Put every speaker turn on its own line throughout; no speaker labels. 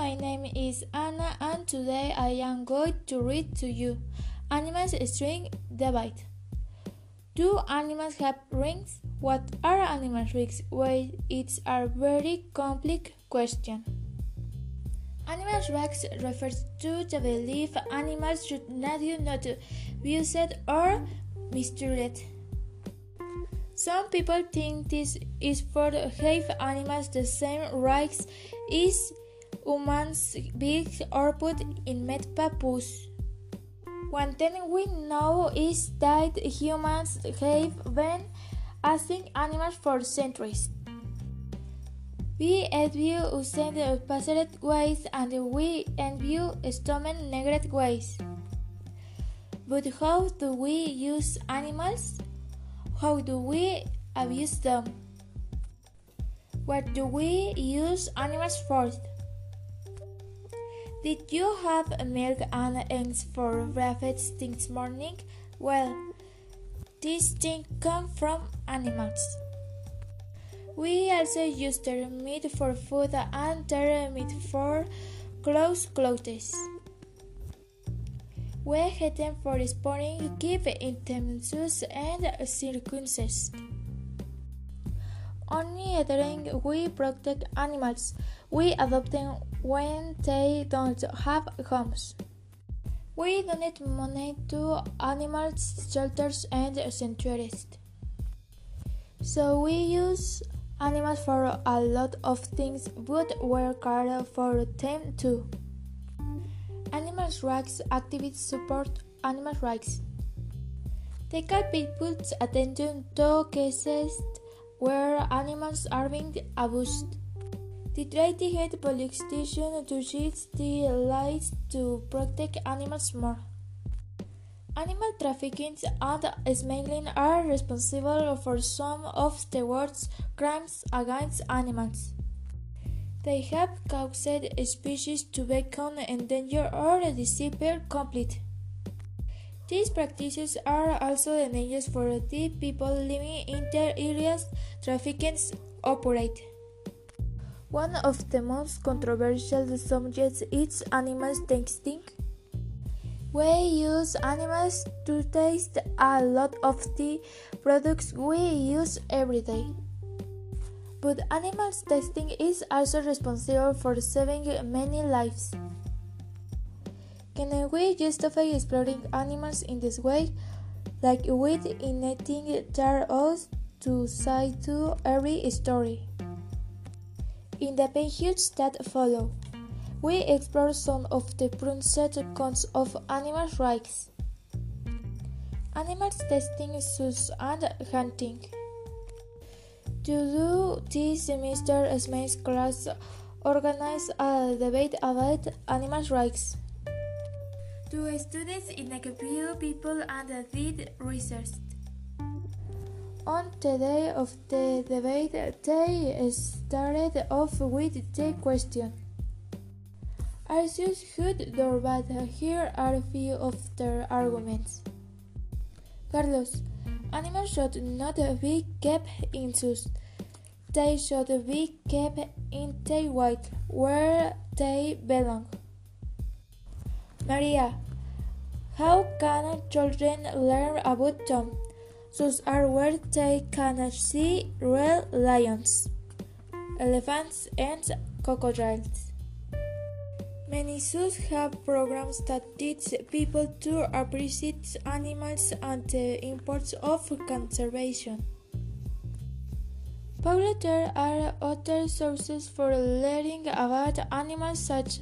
my name is Anna, and today I am going to read to you Animal Rights Debate. Do animals have rings? What are animal rings? Well, it's a very complex question. Animal rights refers to the belief animals should not not abused or mistreated. Some people think this is for have animals the same rights as humans big or put in metapus. One thing we know is that humans have been asking animals for centuries. We envy using opposite ways and we envy stomach negative ways. But how do we use animals? How do we abuse them? What do we use animals for? Did you have milk and eggs for breakfast this morning? Well, these things come from animals. We also use their meat for food and their meat for clothes. clothes. We hate them for spawning, give intentions and circumstances. Only we protect animals. We adopt them when they don't have homes. We donate money to animal shelters and sanctuaries. So we use animals for a lot of things, but work hard for them too. Animal rights activists support animal rights. They call people's attention to cases where animals are being abused. The to get politicians to shed the light to protect animals more. Animal trafficking and smuggling are responsible for some of the world's crimes against animals. They have caused species to become endangered or disappear completely. These practices are also dangerous for the people living in the areas traffickers operate. One of the most controversial subjects is animal testing. We use animals to taste a lot of the products we use every day. But animal testing is also responsible for saving many lives. Can we justify exploring animals in this way, like with their oaths to say to every story? In the pages that follow, we explore some of the cons of animal rights. Animal testing, use and hunting. To do this Mr. SMACE class organized a debate about animal rights. Two students in interviewed people and did research. On the day of the debate, they started off with the question Are you good or bad? Here are a few of their arguments. Carlos, animals should not be kept in zoos. They should be kept in the wild, where they belong. Maria, how can children learn about them? Zoos are where they can see real lions, elephants, and crocodiles. Many zoos have programs that teach people to appreciate animals and the importance of conservation. Paula, there are other sources for learning about animals such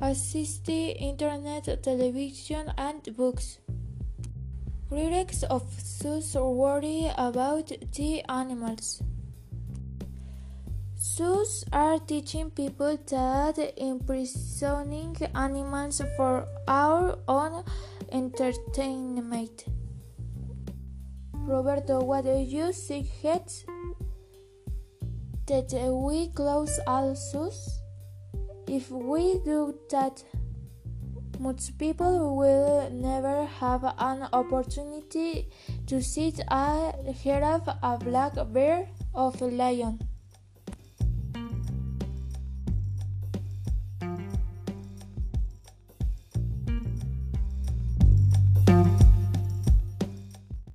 as the internet, television, and books. Critics of zoos worry about the animals. Zoos are teaching people that imprisoning animals for our own entertainment. Roberto, what do you suggest? That we close all zoos? If we do that, most people will never have an opportunity to see a giraffe, a black bear, or a lion.